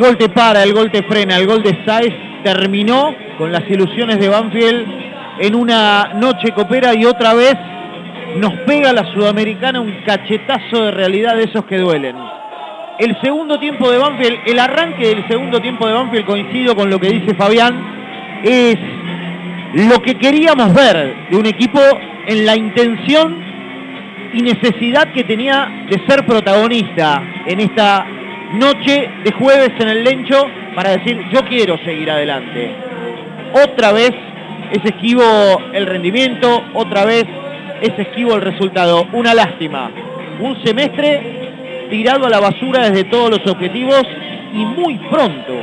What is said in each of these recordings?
El gol te para, el gol te frena, el gol de Saez terminó con las ilusiones de Banfield en una noche copera y otra vez nos pega la sudamericana un cachetazo de realidad de esos que duelen. El segundo tiempo de Banfield, el arranque del segundo tiempo de Banfield, coincido con lo que dice Fabián, es lo que queríamos ver de un equipo en la intención y necesidad que tenía de ser protagonista en esta noche de jueves en el Lencho para decir yo quiero seguir adelante. Otra vez es esquivo el rendimiento, otra vez es esquivo el resultado. Una lástima. Un semestre tirado a la basura desde todos los objetivos y muy pronto.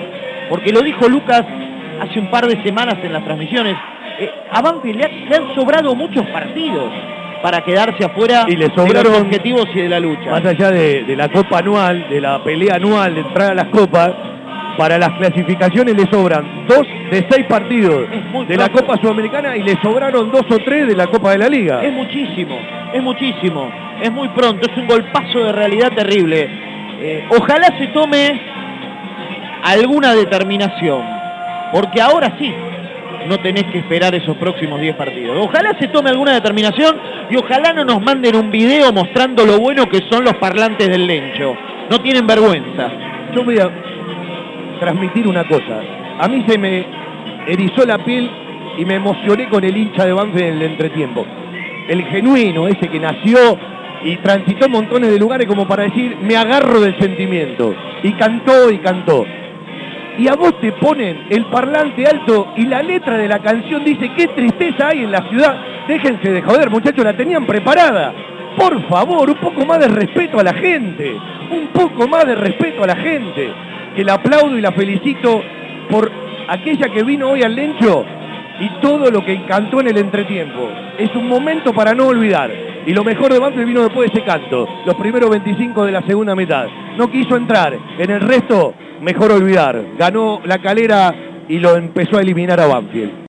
Porque lo dijo Lucas hace un par de semanas en las transmisiones. Eh, a Banfield le han sobrado muchos partidos para quedarse afuera y le de sobraron, los objetivos y de la lucha. Más allá de, de, la copa anual, de la pelea anual, de entrar a las copas, para las clasificaciones le sobran dos de seis partidos de la Copa Sudamericana y le sobraron dos o tres de la Copa de la Liga. Es muchísimo, es muchísimo, es muy pronto, es un golpazo de realidad terrible. Eh, ojalá se tome alguna determinación, porque ahora sí, no tenés que esperar esos próximos 10 partidos. Ojalá se tome alguna determinación y ojalá no nos manden un video mostrando lo bueno que son los parlantes del Lencho. No tienen vergüenza. Yo voy a transmitir una cosa. A mí se me erizó la piel y me emocioné con el hincha de Banfield en el entretiempo. El genuino, ese que nació y transitó montones de lugares como para decir, me agarro del sentimiento. Y cantó y cantó y a vos te ponen el parlante alto y la letra de la canción dice, qué tristeza hay en la ciudad. Déjense de joder, muchachos, la tenían preparada. Por favor, un poco más de respeto a la gente. Un poco más de respeto a la gente. Que la aplaudo y la felicito por aquella que vino hoy al Lencho y todo lo que encantó en el entretiempo. Es un momento para no olvidar. Y lo mejor de Banfield vino después de ese canto, los primeros 25 de la segunda mitad. No quiso entrar, en el resto mejor olvidar. Ganó la calera y lo empezó a eliminar a Banfield.